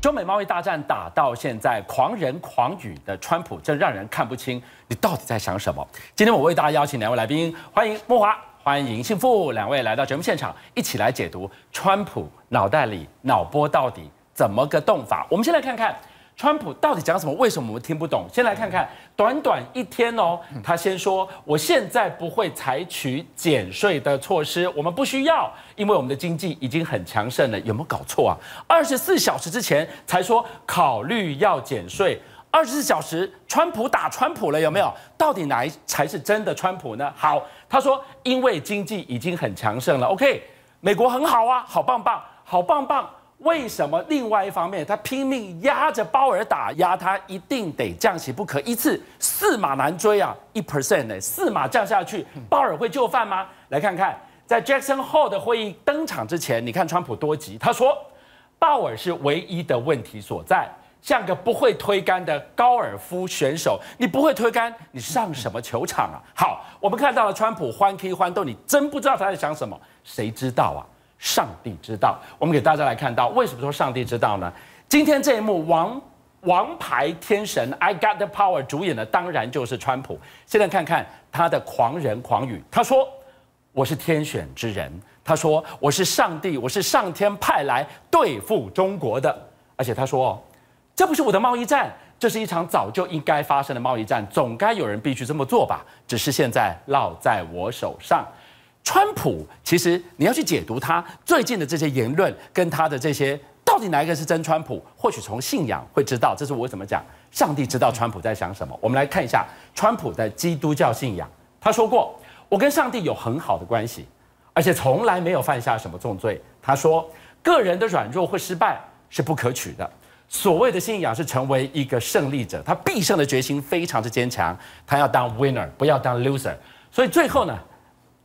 中美贸易大战打到现在，狂人狂语的川普真让人看不清，你到底在想什么？今天我为大家邀请两位来宾，欢迎慕华，欢迎幸福，两位来到节目现场，一起来解读川普脑袋里脑波到底怎么个动法。我们先来看看。川普到底讲什么？为什么我们听不懂？先来看看，短短一天哦，他先说，我现在不会采取减税的措施，我们不需要，因为我们的经济已经很强盛了。有没有搞错啊？二十四小时之前才说考虑要减税，二十四小时，川普打川普了，有没有？到底哪一才是真的川普呢？好，他说因为经济已经很强盛了，OK，美国很好啊，好棒棒，好棒棒。为什么另外一方面他拼命压着鲍尔打压他，一定得降息不可？一次四码难追啊，一 percent 呢，四码降下去，鲍尔会就范吗？来看看，在 Jackson Hole 的会议登场之前，你看川普多急，他说鲍尔是唯一的问题所在，像个不会推杆的高尔夫选手，你不会推杆，你上什么球场啊？好，我们看到了川普欢 K 欢斗，你真不知道他在想什么，谁知道啊？上帝之道，我们给大家来看到，为什么说上帝之道呢？今天这一幕王王牌天神 I Got the Power 主演的当然就是川普。现在看看他的狂人狂语，他说我是天选之人，他说我是上帝，我是上天派来对付中国的，而且他说这不是我的贸易战，这是一场早就应该发生的贸易战，总该有人必须这么做吧，只是现在落在我手上。川普其实你要去解读他最近的这些言论，跟他的这些到底哪一个是真川普？或许从信仰会知道。这是我怎么讲？上帝知道川普在想什么。我们来看一下川普的基督教信仰。他说过：“我跟上帝有很好的关系，而且从来没有犯下什么重罪。”他说：“个人的软弱或失败是不可取的。所谓的信仰是成为一个胜利者，他必胜的决心非常之坚强。他要当 winner，不要当 loser。所以最后呢？”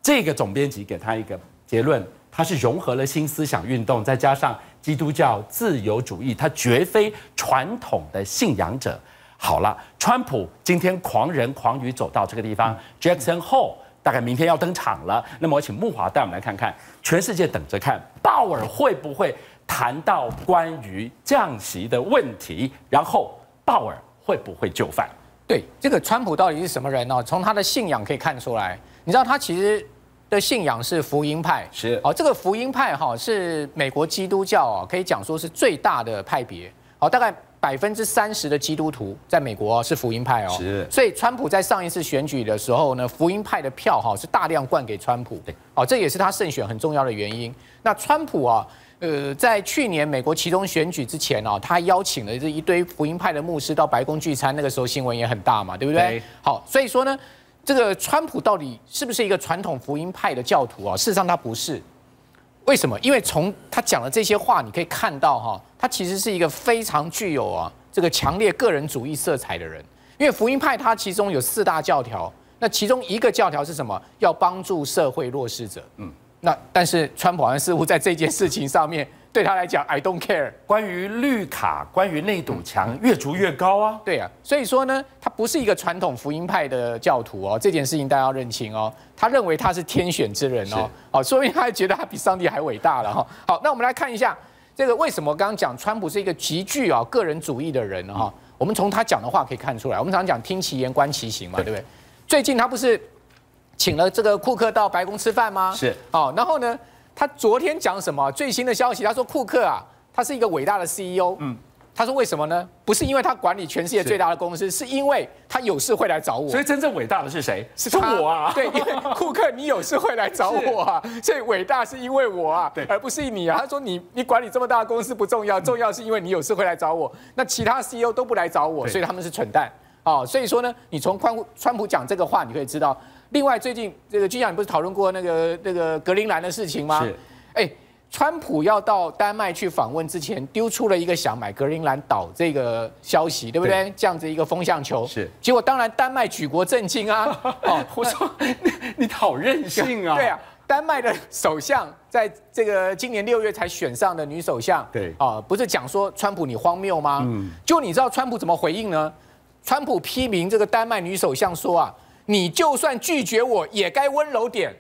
这个总编辑给他一个结论，他是融合了新思想运动，再加上基督教自由主义，他绝非传统的信仰者。好了，川普今天狂人狂语走到这个地方，Jackson Hole 大概明天要登场了。那么我请木华带我们来看看，全世界等着看鲍尔会不会谈到关于降息的问题，然后鲍尔会不会就范？对，这个川普到底是什么人呢？从他的信仰可以看出来，你知道他其实。的信仰是福音派，是哦，这个福音派哈是美国基督教啊，可以讲说是最大的派别，好，大概百分之三十的基督徒在美国是福音派哦，是，所以川普在上一次选举的时候呢，福音派的票哈是大量灌给川普，对，哦，这也是他胜选很重要的原因。那川普啊，呃，在去年美国其中选举之前啊，他邀请了这一堆福音派的牧师到白宫聚餐，那个时候新闻也很大嘛，对不对？对好，所以说呢。这个川普到底是不是一个传统福音派的教徒啊？事实上他不是，为什么？因为从他讲的这些话，你可以看到哈，他其实是一个非常具有啊这个强烈个人主义色彩的人。因为福音派它其中有四大教条，那其中一个教条是什么？要帮助社会弱势者。嗯，那但是川普好像似乎在这件事情上面。对他来讲，I don't care。关于绿卡，关于那堵墙越筑越高啊。对啊，所以说呢，他不是一个传统福音派的教徒哦，这件事情大家要认清哦。他认为他是天选之人哦，哦，说明他还觉得他比上帝还伟大了哈。好，那我们来看一下这个为什么刚刚讲川普是一个极具啊个人主义的人哈。我们从他讲的话可以看出来，我们常常讲听其言观其行嘛，对不对？最近他不是请了这个库克到白宫吃饭吗？是。哦，然后呢？他昨天讲什么最新的消息？他说库克啊，他是一个伟大的 CEO。嗯，他说为什么呢？不是因为他管理全世界最大的公司，是因为他有事会来找我。所以真正伟大的是谁？是我啊！对，因为库克你有事会来找我啊，所以伟大是因为我啊，而不是你啊。他说你你管理这么大的公司不重要，重要是因为你有事会来找我。那其他 CEO 都不来找我，所以他们是蠢蛋啊。所以说呢，你从川川普讲这个话，你可以知道。另外，最近这个军长，你不是讨论过那个那个格陵兰的事情吗？是。哎，川普要到丹麦去访问之前，丢出了一个想买格陵兰岛这个消息，对不对？对这样子一个风向球。是。结果当然丹麦举国震惊啊！哦，我说 你你好任性啊！对啊，丹麦的首相在这个今年六月才选上的女首相。对。啊，不是讲说川普你荒谬吗？嗯。就你知道川普怎么回应呢？川普批评这个丹麦女首相说啊。你就算拒绝我，也该温柔点。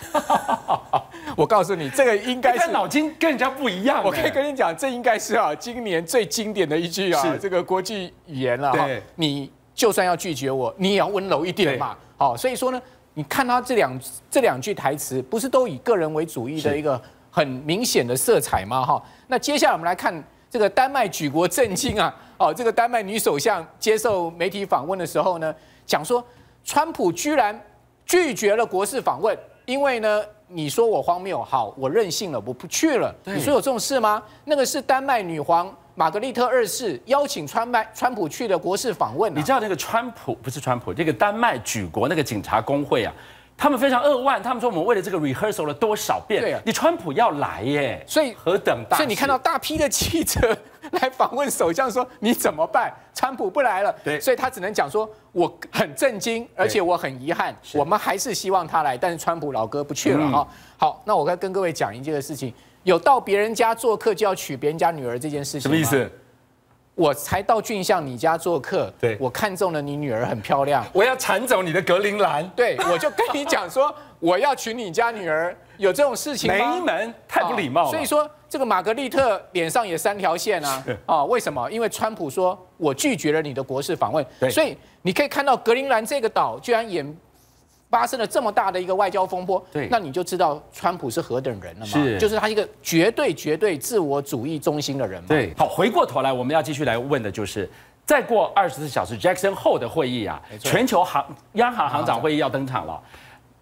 我告诉你，这个应该是脑筋跟人家不一样。我可以跟你讲，这应该是啊，今年最经典的一句啊，这个国际语言了哈。你就算要拒绝我，你也要温柔一点嘛。好，所以说呢，你看他这两这两句台词，不是都以个人为主义的一个很明显的色彩吗？哈，那接下来我们来看这个丹麦举国震惊啊！哦，这个丹麦女首相接受媒体访问的时候呢，讲说川普居然拒绝了国事访问，因为呢。你说我荒谬，好，我任性了，我不去了。你说有这种事吗？那个是丹麦女皇玛格丽特二世邀请川麦川普去的国事访问、啊。你知道那个川普不是川普，这个丹麦举国那个警察工会啊，他们非常扼腕，他们说我们为了这个 rehearsal 了多少遍？对啊，你川普要来耶，所以何等大，所以你看到大批的记者。来访问首相说你怎么办？川普不来了，对，所以他只能讲说我很震惊，而且我很遗憾，我们还是希望他来，但是川普老哥不去了哈。好，那我该跟各位讲一件事情，有到别人家做客就要娶别人家女儿这件事情，什么意思？我才到俊相你家做客，对，我看中了你女儿很漂亮，我要铲走你的格陵兰，对，我就跟你讲说我要娶你家女儿，有这种事情吗？没门，太不礼貌了。所以说。这个玛格丽特脸上也三条线啊！啊，为什么？因为川普说我拒绝了你的国事访问，所以你可以看到格陵兰这个岛居然也发生了这么大的一个外交风波，对那你就知道川普是何等人了嘛？是，就是他一个绝对绝对自我主义中心的人嘛。对，好，回过头来我们要继续来问的就是，再过二十四小时，Jackson 后的会议啊，全球行央行行长会议要登场了。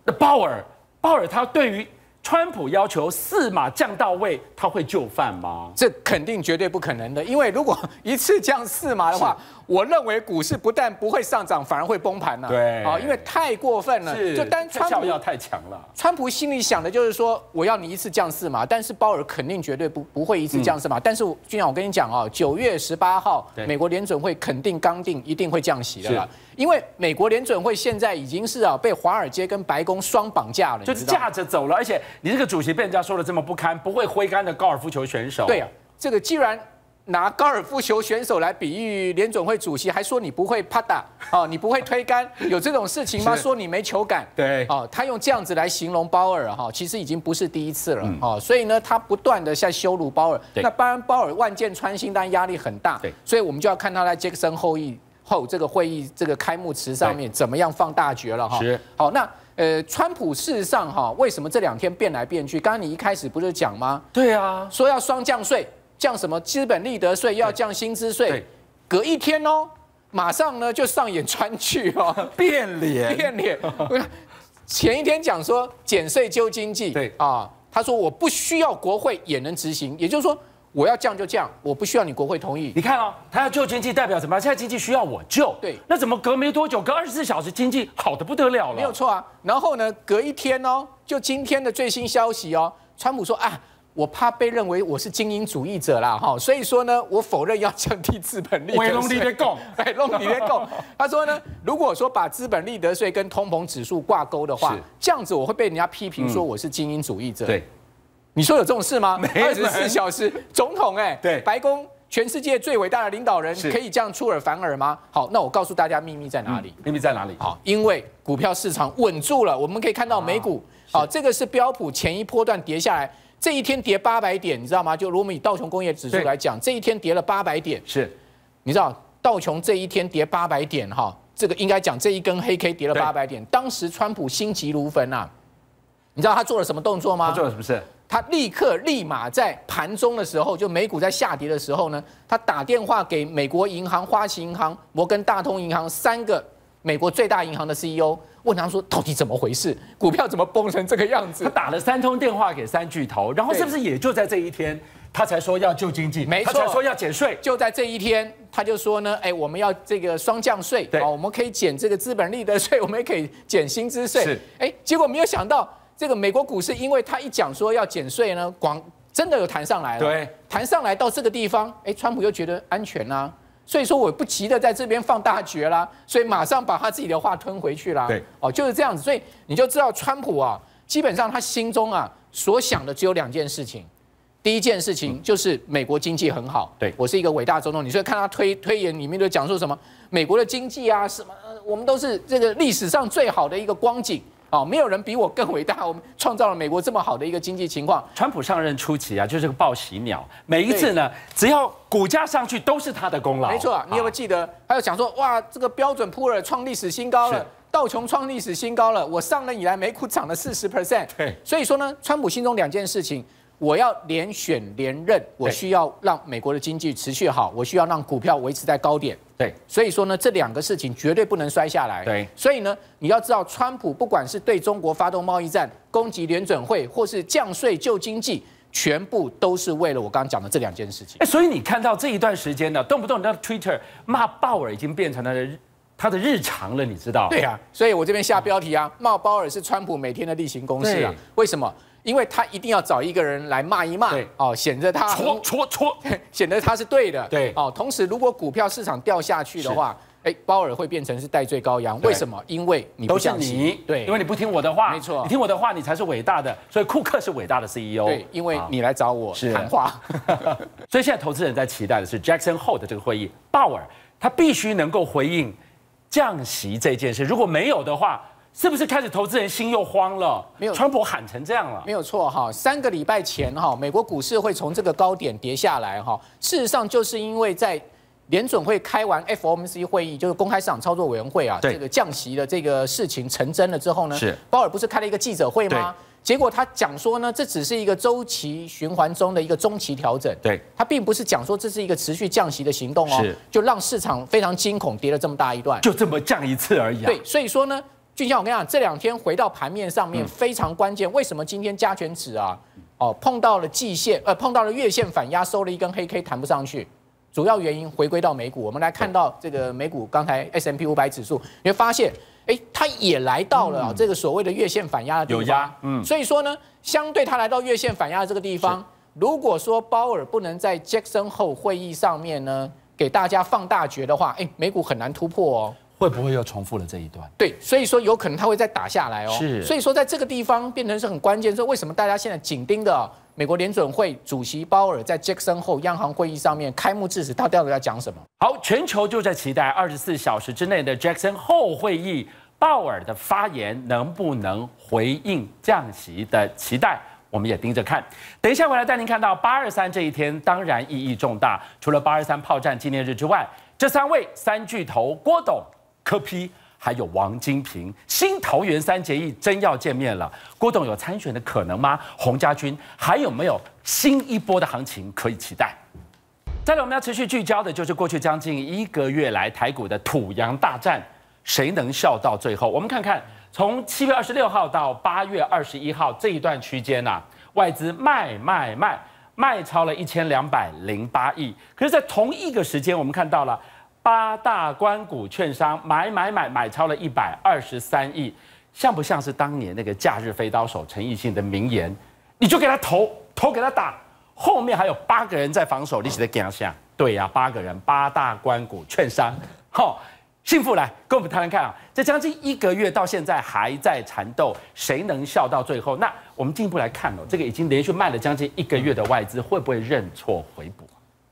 那鲍尔，鲍尔他对于。川普要求四码降到位，他会就范吗？这肯定绝对不可能的，因为如果一次降四码的话。我认为股市不但不会上涨，反而会崩盘了。对，啊，因为太过分了。是，就单川普要太强了。川普心里想的就是说，我要你一次降四码，但是鲍尔肯定绝对不不会一次降四码。但是俊相，我跟你讲啊，九月十八号，美国联准会肯定刚定，一定会降息的了。因为美国联准会现在已经是啊被华尔街跟白宫双绑架了，就是架着走了。而且你这个主席被人家说的这么不堪，不会挥杆的高尔夫球选手。对啊，这个既然。拿高尔夫球选手来比喻联准会主席，还说你不会啪打 哦，你不会推杆，有这种事情吗？说你没球感，对，哦，他用这样子来形容鲍尔哈，其实已经不是第一次了哦，所以呢，他不断的在羞辱鲍尔。那当然，鲍尔万箭穿心，但压力很大。对，所以我们就要看他在杰克森后裔后这个会议这个开幕词上面怎么样放大决了哈。是。好，那呃，川普事实上哈，为什么这两天变来变去？刚刚你一开始不是讲吗？对啊，说要双降税。降什么资本利得税，又要降薪资税，隔一天哦，马上呢就上演川剧哦，变脸，变脸。前一天讲说减税救经济，对啊，他说我不需要国会也能执行，也就是说我要降就降，我不需要你国会同意。你看哦，他要救经济代表什么？现在经济需要我救，对，那怎么隔没多久，隔二十四小时经济好的不得了了？没有错啊。然后呢，隔一天哦，就今天的最新消息哦，川普说啊。我怕被认为我是精英主义者啦，哈，所以说呢，我否认要降低资本利得税。哎，弄你别讲。他说呢，如果说把资本利得税跟通膨指数挂钩的话，是这样子我会被人家批评说我是精英主义者。对，你说有这种事吗？二十四小时总统哎、欸，对，白宫全世界最伟大的领导人可以这样出尔反尔吗？好，那我告诉大家秘密在哪里？秘密在哪里？好，因为股票市场稳住了，我们可以看到美股，好，这个是标普前一波段跌下来。这一天跌八百点，你知道吗？就如果我们以道琼工业指数来讲，这一天跌了八百点。是，你知道道琼这一天跌八百点，哈，这个应该讲这一根黑 K 跌了八百点。当时川普心急如焚呐，你知道他做了什么动作吗？他做了什么事？他立刻立马在盘中的时候，就美股在下跌的时候呢，他打电话给美国银行、花旗银行、摩根大通银行三个美国最大银行的 CEO。问他说：“到底怎么回事？股票怎么崩成这个样子？”他打了三通电话给三巨头，然后是不是也就在这一天，他才说要救经济？没错，他才说要减税。就在这一天，他就说呢：“哎，我们要这个双降税，啊，我们可以减这个资本利得税，我们也可以减薪资税。”是，哎，结果没有想到，这个美国股市，因为他一讲说要减税呢，广真的有弹上来了。对，弹上来到这个地方，哎，川普又觉得安全啊。所以说我不急着在这边放大绝啦，所以马上把他自己的话吞回去啦。对，哦，就是这样子，所以你就知道川普啊，基本上他心中啊所想的只有两件事情，第一件事情就是美国经济很好，对，我是一个伟大总统。你所以看他推推演里面就讲说什么，美国的经济啊什么，我们都是这个历史上最好的一个光景。哦，没有人比我更伟大，我们创造了美国这么好的一个经济情况。川普上任初期啊，就是个报喜鸟，每一次呢，只要股价上去，都是他的功劳。没错啊，你有没有记得？还有讲说，哇，这个标准普尔创历史新高了，道琼创历史新高了，我上任以来美股涨了四十 percent。对，所以说呢，川普心中两件事情。我要连选连任，我需要让美国的经济持续好，我需要让股票维持在高点。对，所以说呢，这两个事情绝对不能摔下来。对，所以呢，你要知道，川普不管是对中国发动贸易战、攻击联准会，或是降税救经济，全部都是为了我刚刚讲的这两件事情。哎，所以你看到这一段时间呢，动不动你的 Twitter 骂鲍尔已经变成了他的日常了，你知道？对啊，所以我这边下标题啊，骂鲍尔是川普每天的例行公事啊。为什么？因为他一定要找一个人来骂一骂，哦，显得他戳戳戳，显得他是对的，对，哦，同时如果股票市场掉下去的话，哎，鲍尔会变成是戴罪羔羊。为什么？因为你都是你，对，因为你不听我的话，没错，你听我的话，你才是伟大的。所以库克是伟大的 CEO，对，因为你来找我谈话。所以现在投资人在期待的是 Jackson Hole 的这个会议，鲍尔他必须能够回应降息这件事，如果没有的话。是不是开始投资人心又慌了？没有，川普喊成这样了，没有错哈。三个礼拜前哈，美国股市会从这个高点跌下来哈。事实上，就是因为在联准会开完 FOMC 会议，就是公开市场操作委员会啊，这个降息的这个事情成真了之后呢，是鲍尔不是开了一个记者会吗？结果他讲说呢，这只是一个周期循环中的一个中期调整，对，他并不是讲说这是一个持续降息的行动哦，就让市场非常惊恐，跌了这么大一段，就这么降一次而已啊。对，所以说呢。俊相，我跟你讲，这两天回到盘面上面非常关键。为什么今天加权指啊，哦碰到了季线，呃碰到了月线反压，收了一根黑 K，弹不上去。主要原因回归到美股，我们来看到这个美股，刚才 S M P 五百指数，你会发现，哎，它也来到了这个所谓的月线反压的地方。有压，嗯。所以说呢，相对它来到月线反压的这个地方，如果说鲍尔不能在 Jackson Hole 会议上面呢，给大家放大决的话，哎，美股很难突破哦。会不会又重复了这一段？对，所以说有可能它会再打下来哦。是，所以说在这个地方变成是很关键。说为什么大家现在紧盯的美国联准会主席鲍尔在 Jackson Hole 央行会议上面开幕致辞，他到底要讲什么？好，全球就在期待二十四小时之内的 Jackson Hole 会议，鲍尔的发言能不能回应降息的期待？我们也盯着看。等一下我来带您看到八二三这一天，当然意义重大。除了八二三炮战纪念日之外，这三位三巨头郭董。柯批还有王金平，新桃园三结义真要见面了。郭董有参选的可能吗？洪家军还有没有新一波的行情可以期待？再来，我们要持续聚焦的就是过去将近一个月来台股的土洋大战，谁能笑到最后？我们看看，从七月二十六号到八月二十一号这一段区间呐，外资卖卖卖卖超了一千两百零八亿。可是，在同一个时间，我们看到了。八大关股券商买买买买超了一百二十三亿，像不像是当年那个假日飞刀手陈奕迅的名言？你就给他投，投给他打，后面还有八个人在防守，你写的怎样？对呀，八个人，八大关股券商。好，幸福来跟我们谈谈看啊，这将近一个月到现在还在缠斗，谁能笑到最后？那我们进一步来看哦，这个已经连续卖了将近一个月的外资，会不会认错回补？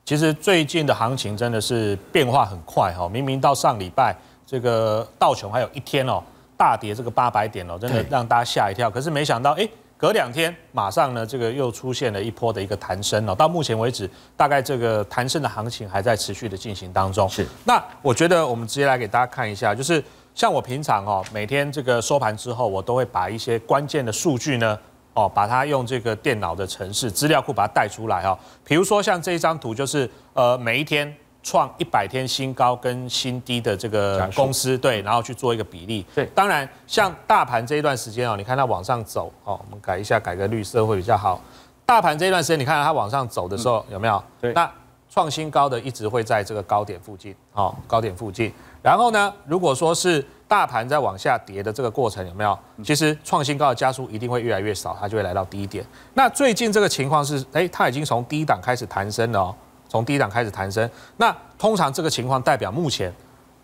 其实最近的行情真的是变化很快哈，明明到上礼拜这个道琼还有一天哦大跌这个八百点哦，真的让大家吓一跳。可是没想到哎，隔两天马上呢这个又出现了一波的一个弹升哦。到目前为止，大概这个弹升的行情还在持续的进行当中。是。那我觉得我们直接来给大家看一下，就是像我平常哦每天这个收盘之后，我都会把一些关键的数据呢。哦，把它用这个电脑的程式资料库把它带出来哈。比如说像这一张图，就是呃每一天创一百天新高跟新低的这个公司，对，然后去做一个比例。对，当然像大盘这一段时间哦，你看它往上走哦，我们改一下，改个绿色会比较好。大盘这一段时间，你看它往上走的时候有没有？对，那创新高的一直会在这个高点附近，哦，高点附近。然后呢，如果说是大盘在往下跌的这个过程有没有？其实创新高的加速一定会越来越少，它就会来到低点。那最近这个情况是，哎，它已经从低档开始弹升了哦，从低档开始弹升。那通常这个情况代表目前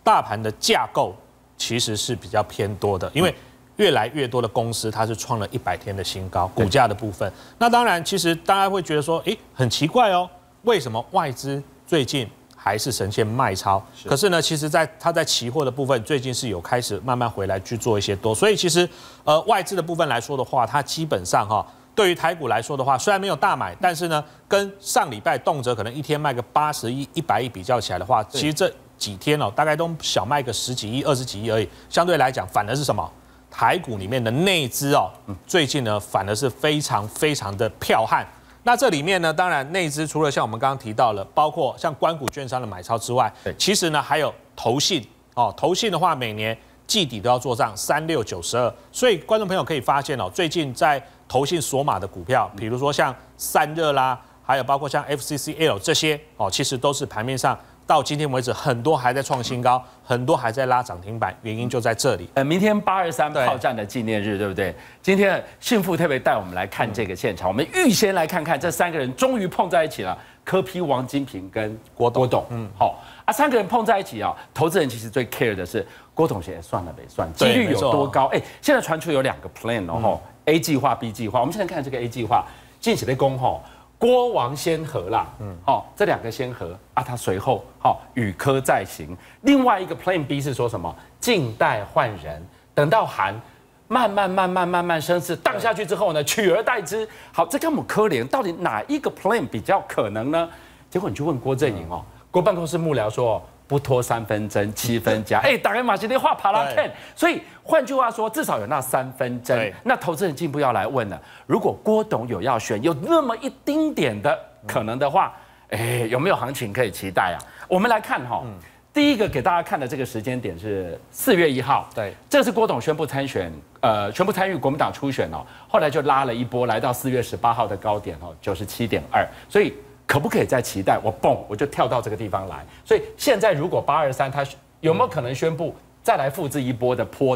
大盘的架构其实是比较偏多的，因为越来越多的公司它是创了一百天的新高，股价的部分。那当然，其实大家会觉得说，哎，很奇怪哦，为什么外资最近？还是呈现卖超。可是呢，其实在它在期货的部分，最近是有开始慢慢回来去做一些多。所以其实呃外资的部分来说的话，它基本上哈，对于台股来说的话，虽然没有大买，但是呢，跟上礼拜动辄可能一天卖个八十亿、一百亿比较起来的话，其实这几天哦，大概都小卖个十几亿、二十几亿而已。相对来讲，反而是什么？台股里面的内资哦，最近呢反而是非常非常的彪悍。那这里面呢，当然内资除了像我们刚刚提到了，包括像关谷券商的买超之外，其实呢还有投信哦，投信的话每年季底都要做账三六九十二，所以观众朋友可以发现哦，最近在投信索码的股票，比如说像散热啦，还有包括像 FCCL 这些哦，其实都是盘面上。到今天为止，很多还在创新高，很多还在拉涨停板，原因就在这里。呃，明天八二三炮战的纪念日，对不对？今天幸福特别带我们来看这个现场，我们预先来看看这三个人终于碰在一起了，柯批、王金平跟郭董。郭董，嗯，好啊，三个人碰在一起啊，投资人其实最 care 的是郭董现在算了没算，几率有多高？哎，现在传出有两个 plan 哦，嗯，A 计划、B 计划。我们现在看这个 A 计划，近期被攻吼。郭王先河啦，嗯，好，这两个先河啊，他随后好与科再行。另外一个 Plan B 是说什么？静待换人，等到韩慢慢慢慢慢慢升势荡下去之后呢，取而代之。好，这跟我们科联到底哪一个 Plan 比较可能呢？结果你去问郭正莹哦，郭办公室幕僚说。不拖三分针，七分假。哎，打开马戏的话啪啦 ten。所以换句话说，至少有那三分针。那投资人进一步要来问了：如果郭董有要选，有那么一丁点的可能的话，哎，有没有行情可以期待啊？我们来看哈，第一个给大家看的这个时间点是四月一号。对，这是郭董宣布参选，呃，宣布参与国民党初选哦。后来就拉了一波，来到四月十八号的高点哦，九十七点二。所以。可不可以再期待？我蹦，我就跳到这个地方来。所以现在如果八二三，它有没有可能宣布再来复制一波的坡，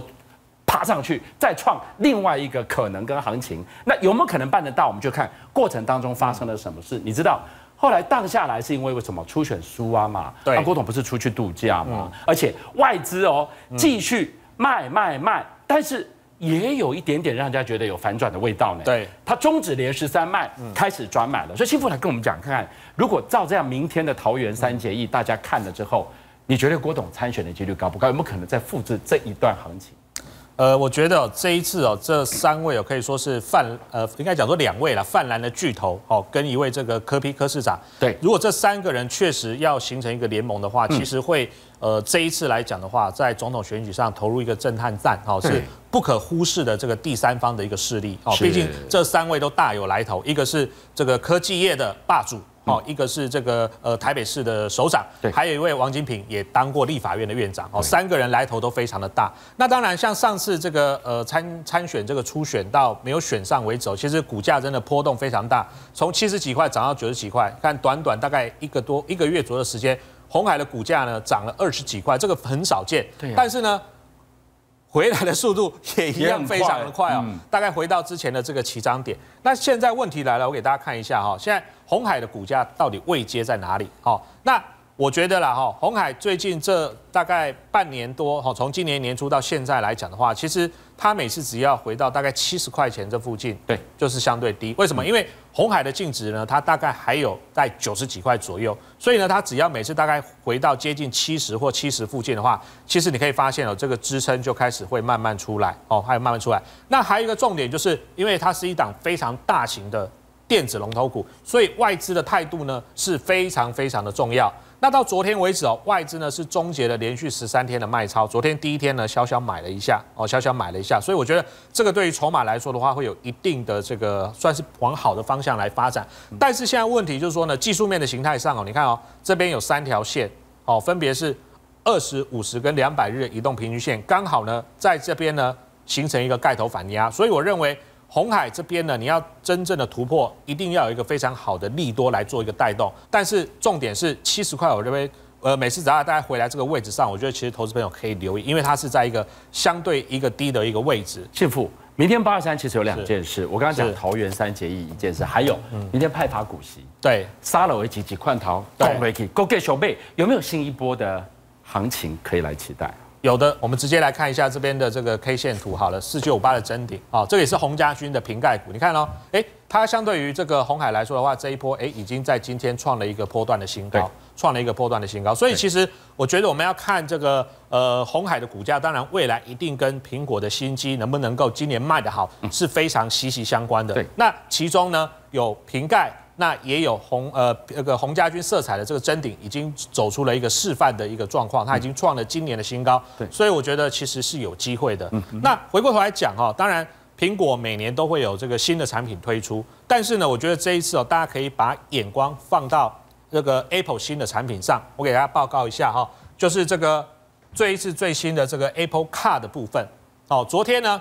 爬上去，再创另外一个可能跟行情？那有没有可能办得到？我们就看过程当中发生了什么事。你知道后来荡下来是因为为什么？初选输啊嘛。对。郭董不是出去度假嘛？而且外资哦继续卖卖卖，但是。也有一点点让人家觉得有反转的味道呢。对，他终止连十三卖，开始转买了。所以幸福来跟我们讲，看看如果照这样，明天的桃园三结义，大家看了之后，你觉得郭董参选的几率高不高？有没有可能再复制这一段行情？呃，我觉得这一次哦，这三位哦，可以说是泛呃，应该讲说两位了，泛蓝的巨头哦，跟一位这个柯 P 柯市长。对，如果这三个人确实要形成一个联盟的话，其实会呃，这一次来讲的话，在总统选举上投入一个震撼战哦，是不可忽视的这个第三方的一个势力哦。毕竟这三位都大有来头，一个是这个科技业的霸主。哦，一个是这个呃台北市的首长，对，还有一位王金平也当过立法院的院长，哦，三个人来头都非常的大。那当然，像上次这个呃参参选这个初选到没有选上为止，其实股价真的波动非常大，从七十几块涨到九十几块，看短短大概一个多一个月左右的时间，鸿海的股价呢涨了二十几块，这个很少见。对，但是呢。回来的速度 也一样非常的快哦，大概回到之前的这个起涨点。那现在问题来了，我给大家看一下哈，现在红海的股价到底位阶在哪里？哦，那。我觉得啦，哈，红海最近这大概半年多，哈，从今年年初到现在来讲的话，其实它每次只要回到大概七十块钱这附近，对，就是相对低。为什么？因为红海的净值呢，它大概还有在九十几块左右，所以呢，它只要每次大概回到接近七十或七十附近的话，其实你可以发现哦，这个支撑就开始会慢慢出来，哦，还有慢慢出来。那还有一个重点就是，因为它是一档非常大型的电子龙头股，所以外资的态度呢是非常非常的重要。那到昨天为止哦，外资呢是终结了连续十三天的卖超。昨天第一天呢，小小买了一下哦，小小买了一下，所以我觉得这个对于筹码来说的话，会有一定的这个算是往好的方向来发展。但是现在问题就是说呢，技术面的形态上哦，你看哦，这边有三条线哦，分别是二十五十跟两百日移动平均线，刚好呢在这边呢形成一个盖头反压，所以我认为。鸿海这边呢，你要真正的突破，一定要有一个非常好的利多来做一个带动。但是重点是七十块，我认为，呃，每次只要大家回来这个位置上，我觉得其实投资朋友可以留意，因为它是在一个相对一个低的一个位置。信富，明天八二三其实有两件事，我刚刚讲桃园三结义一件事，还有明天派发股息，对，杀了为几几块桃，动回去，勾给小贝，有没有新一波的行情可以来期待？有的，我们直接来看一下这边的这个 K 线图好了，四九五八的真顶啊，这也是洪家军的瓶盖股，你看哦，哎，它相对于这个红海来说的话，这一波哎已经在今天创了一个波段的新高，创了一个波段的新高，所以其实我觉得我们要看这个呃红海的股价，当然未来一定跟苹果的新机能不能够今年卖得好是非常息息相关的。对，那其中呢有瓶盖。那也有红呃那个红家军色彩的这个真顶已经走出了一个示范的一个状况，它已经创了今年的新高。对，所以我觉得其实是有机会的。嗯，那回过头来讲哈，当然苹果每年都会有这个新的产品推出，但是呢，我觉得这一次哦，大家可以把眼光放到这个 Apple 新的产品上。我给大家报告一下哈，就是这个这一次最新的这个 Apple Car 的部分。哦，昨天呢。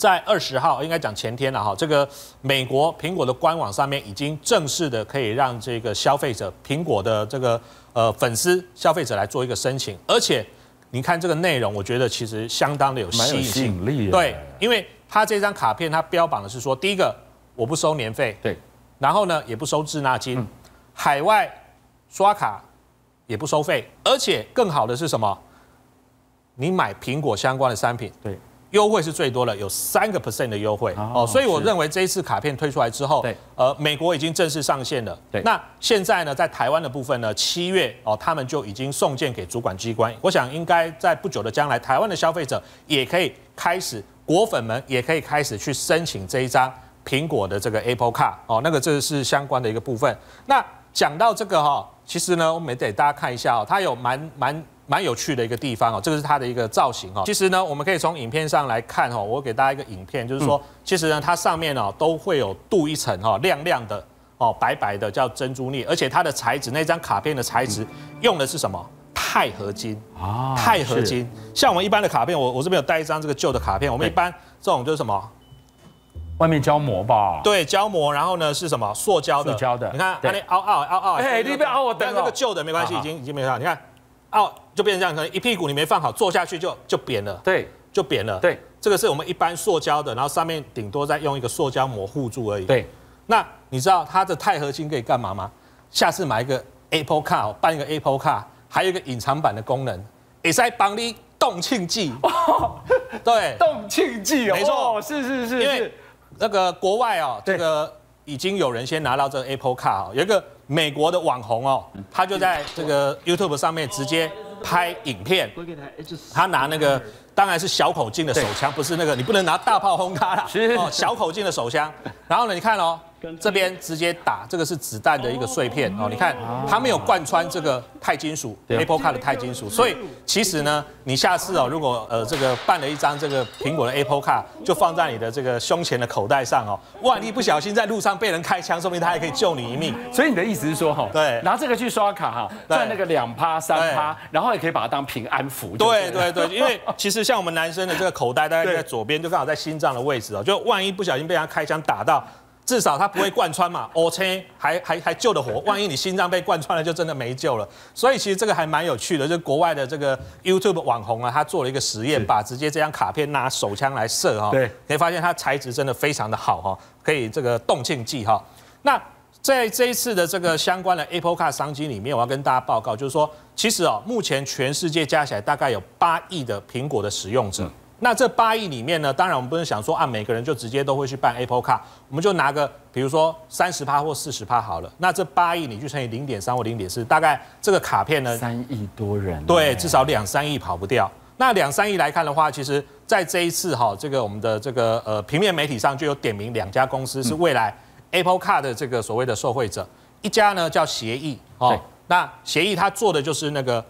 在二十号，应该讲前天了哈。这个美国苹果的官网上面已经正式的可以让这个消费者，苹果的这个呃粉丝消费者来做一个申请，而且你看这个内容，我觉得其实相当的有吸引吸引力。对，因为它这张卡片它标榜的是说，第一个我不收年费，对，然后呢也不收滞纳金，海外刷卡也不收费，而且更好的是什么？你买苹果相关的商品，对。优惠是最多的，有三个 percent 的优惠哦，所以我认为这一次卡片推出来之后，对，呃，美国已经正式上线了。对，那现在呢，在台湾的部分呢，七月哦，他们就已经送件给主管机关。我想应该在不久的将来，台湾的消费者也可以开始，果粉们也可以开始去申请这一张苹果的这个 Apple Card 哦，那个这是相关的一个部分。那讲到这个哈，其实呢，我们得大家看一下哦，它有蛮蛮。蛮有趣的一个地方哦，这个是它的一个造型哦。其实呢，我们可以从影片上来看哦，我给大家一个影片，就是说，其实呢，它上面哦都会有镀一层哈亮亮的哦白白的叫珍珠镍，而且它的材质，那张卡片的材质用的是什么？钛合金啊，钛合金。像我们一般的卡片，我我这边有带一张这个旧的卡片，我们一般这种就是什么？外面胶膜吧？对，胶膜，然后呢是什么？塑胶的。塑胶的。你看，它那凹凹凹凹。哎，你不要凹我灯哦。那个旧的没关系，已经已经没有了。你看。哦，就变成这样，可能一屁股你没放好，坐下去就就扁了。对，就扁了。对，这个是我们一般塑胶的，然后上面顶多再用一个塑胶膜护住而已。对，那你知道它的钛合金可以干嘛吗？下次买一个 Apple Car，办一个 Apple Car，还有一个隐藏版的功能，也是在帮你动庆记。哦，对，动庆记哦，没错，是是是，因为那个国外哦，这个已经有人先拿到这个 Apple Car 哦，有一个。美国的网红哦，他就在这个 YouTube 上面直接拍影片，他拿那个当然是小口径的手枪，不是那个你不能拿大炮轰他啦，哦，小口径的手枪，然后呢，你看哦。这边直接打，这个是子弹的一个碎片哦。你看，它没有贯穿这个钛金属，Apple Card 的钛金属。所以其实呢，你下次哦，如果呃这个办了一张这个苹果的 Apple Card，就放在你的这个胸前的口袋上哦。万一不小心在路上被人开枪，说明他还可以救你一命。所以你的意思是说哈，对，拿这个去刷卡哈，赚那个两趴三趴，然后也可以把它当平安符。对对对，因为其实像我们男生的这个口袋，大概在左边，就刚好在心脏的位置哦。就万一不小心被人家开枪打到。至少它不会贯穿嘛，OK，还还还救得活。万一你心脏被贯穿了，就真的没救了。所以其实这个还蛮有趣的，就是国外的这个 YouTube 网红啊，他做了一个实验，把直接这张卡片拿手枪来射哈，对，可以发现它材质真的非常的好哈，可以这个动庆记哈。那在这一次的这个相关的 Apple Card 商机里面，我要跟大家报告，就是说，其实哦，目前全世界加起来大概有八亿的苹果的使用者。那这八亿里面呢，当然我们不能想说啊，每个人就直接都会去办 Apple Card，我们就拿个比如说三十趴或四十趴好了。那这八亿你去乘以零点三或零点四，大概这个卡片呢，三亿多人，对，至少两三亿跑不掉。那两三亿来看的话，其实在这一次哈，这个我们的这个呃平面媒体上就有点名两家公司是未来 Apple Card 的这个所谓的受惠者，一家呢叫协议哦，那协议它做的就是那个。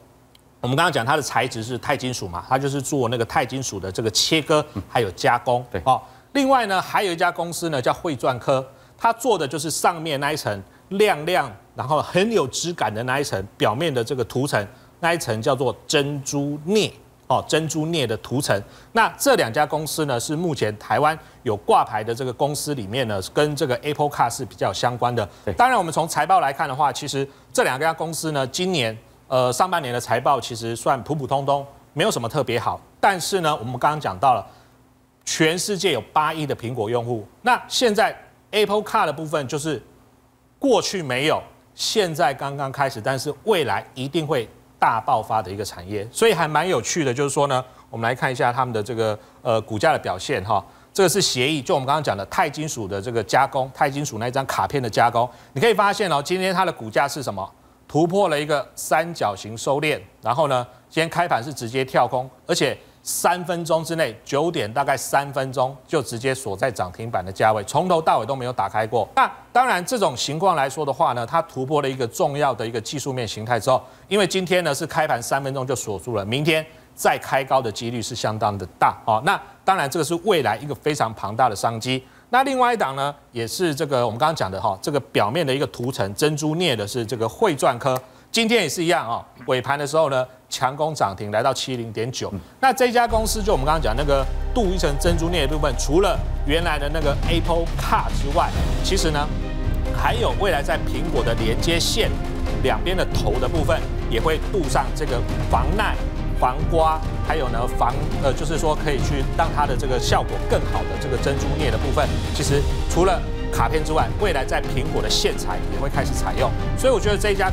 我们刚刚讲它的材质是钛金属嘛，它就是做那个钛金属的这个切割还有加工。对哦，另外呢，还有一家公司呢叫汇钻科，它做的就是上面那一层亮亮，然后很有质感的那一层表面的这个涂层，那一层叫做珍珠镍哦，珍珠镍的涂层。那这两家公司呢，是目前台湾有挂牌的这个公司里面呢，跟这个 Apple Card 是比较相关的。当然，我们从财报来看的话，其实这两家公司呢，今年。呃，上半年的财报其实算普普通通，没有什么特别好。但是呢，我们刚刚讲到了，全世界有八亿的苹果用户，那现在 Apple Card 的部分就是过去没有，现在刚刚开始，但是未来一定会大爆发的一个产业，所以还蛮有趣的，就是说呢，我们来看一下他们的这个呃股价的表现哈。这个是协议，就我们刚刚讲的钛金属的这个加工，钛金属那一张卡片的加工，你可以发现哦，今天它的股价是什么？突破了一个三角形收敛，然后呢，今天开盘是直接跳空，而且三分钟之内，九点大概三分钟就直接锁在涨停板的价位，从头到尾都没有打开过。那当然，这种情况来说的话呢，它突破了一个重要的一个技术面形态之后，因为今天呢是开盘三分钟就锁住了，明天。再开高的几率是相当的大哦。那当然，这个是未来一个非常庞大的商机。那另外一档呢，也是这个我们刚刚讲的哈，这个表面的一个涂层珍珠镍的是这个汇钻科，今天也是一样啊。尾盘的时候呢，强攻涨停来到七零点九。那这家公司就我们刚刚讲那个镀一层珍珠镍的部分，除了原来的那个 Apple Car 之外，其实呢，还有未来在苹果的连接线两边的头的部分，也会镀上这个防耐。防刮，还有呢防呃，就是说可以去让它的这个效果更好的这个珍珠镍的部分，其实除了卡片之外，未来在苹果的线材也会开始采用，所以我觉得这一家